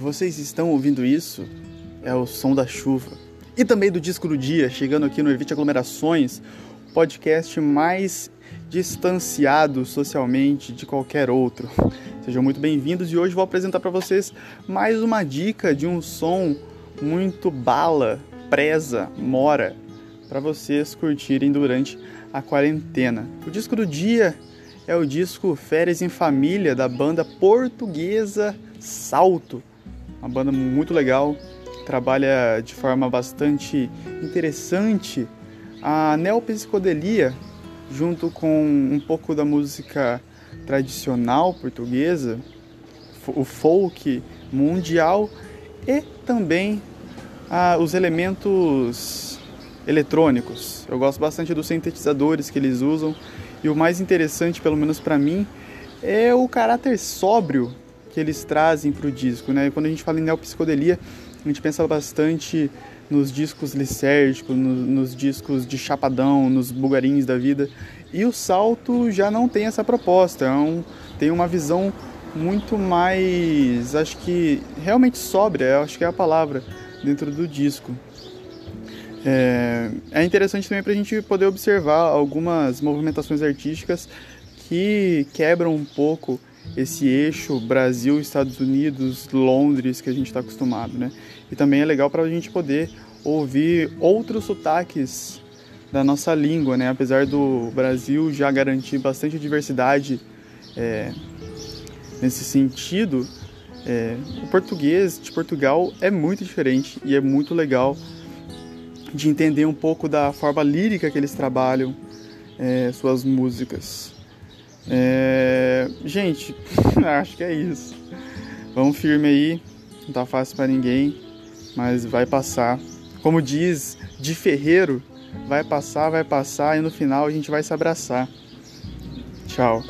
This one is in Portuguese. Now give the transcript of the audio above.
vocês estão ouvindo isso é o som da chuva. E também do disco do dia, chegando aqui no Evite Aglomerações, podcast mais distanciado socialmente de qualquer outro. Sejam muito bem-vindos e hoje vou apresentar para vocês mais uma dica de um som muito bala, presa, mora, para vocês curtirem durante a quarentena. O disco do dia é o disco Férias em Família da banda portuguesa Salto. Uma banda muito legal, trabalha de forma bastante interessante a neopsicodelia junto com um pouco da música tradicional portuguesa, o folk mundial e também ah, os elementos eletrônicos. Eu gosto bastante dos sintetizadores que eles usam e o mais interessante, pelo menos para mim, é o caráter sóbrio que eles trazem para o disco. Né? Quando a gente fala em neopsicodelia, a gente pensa bastante nos discos licérgicos, no, nos discos de chapadão, nos bugarins da vida. E o salto já não tem essa proposta, é um, tem uma visão muito mais, acho que realmente sóbria, acho que é a palavra, dentro do disco. É, é interessante também para a gente poder observar algumas movimentações artísticas que quebram um pouco esse eixo Brasil, Estados Unidos, Londres que a gente está acostumado, né? E também é legal para a gente poder ouvir outros sotaques da nossa língua, né? Apesar do Brasil já garantir bastante diversidade é, nesse sentido, é, o português de Portugal é muito diferente e é muito legal de entender um pouco da forma lírica que eles trabalham é, suas músicas. É... Gente, acho que é isso. Vamos firme aí, não tá fácil para ninguém, mas vai passar. Como diz de Ferreiro, vai passar, vai passar e no final a gente vai se abraçar. Tchau.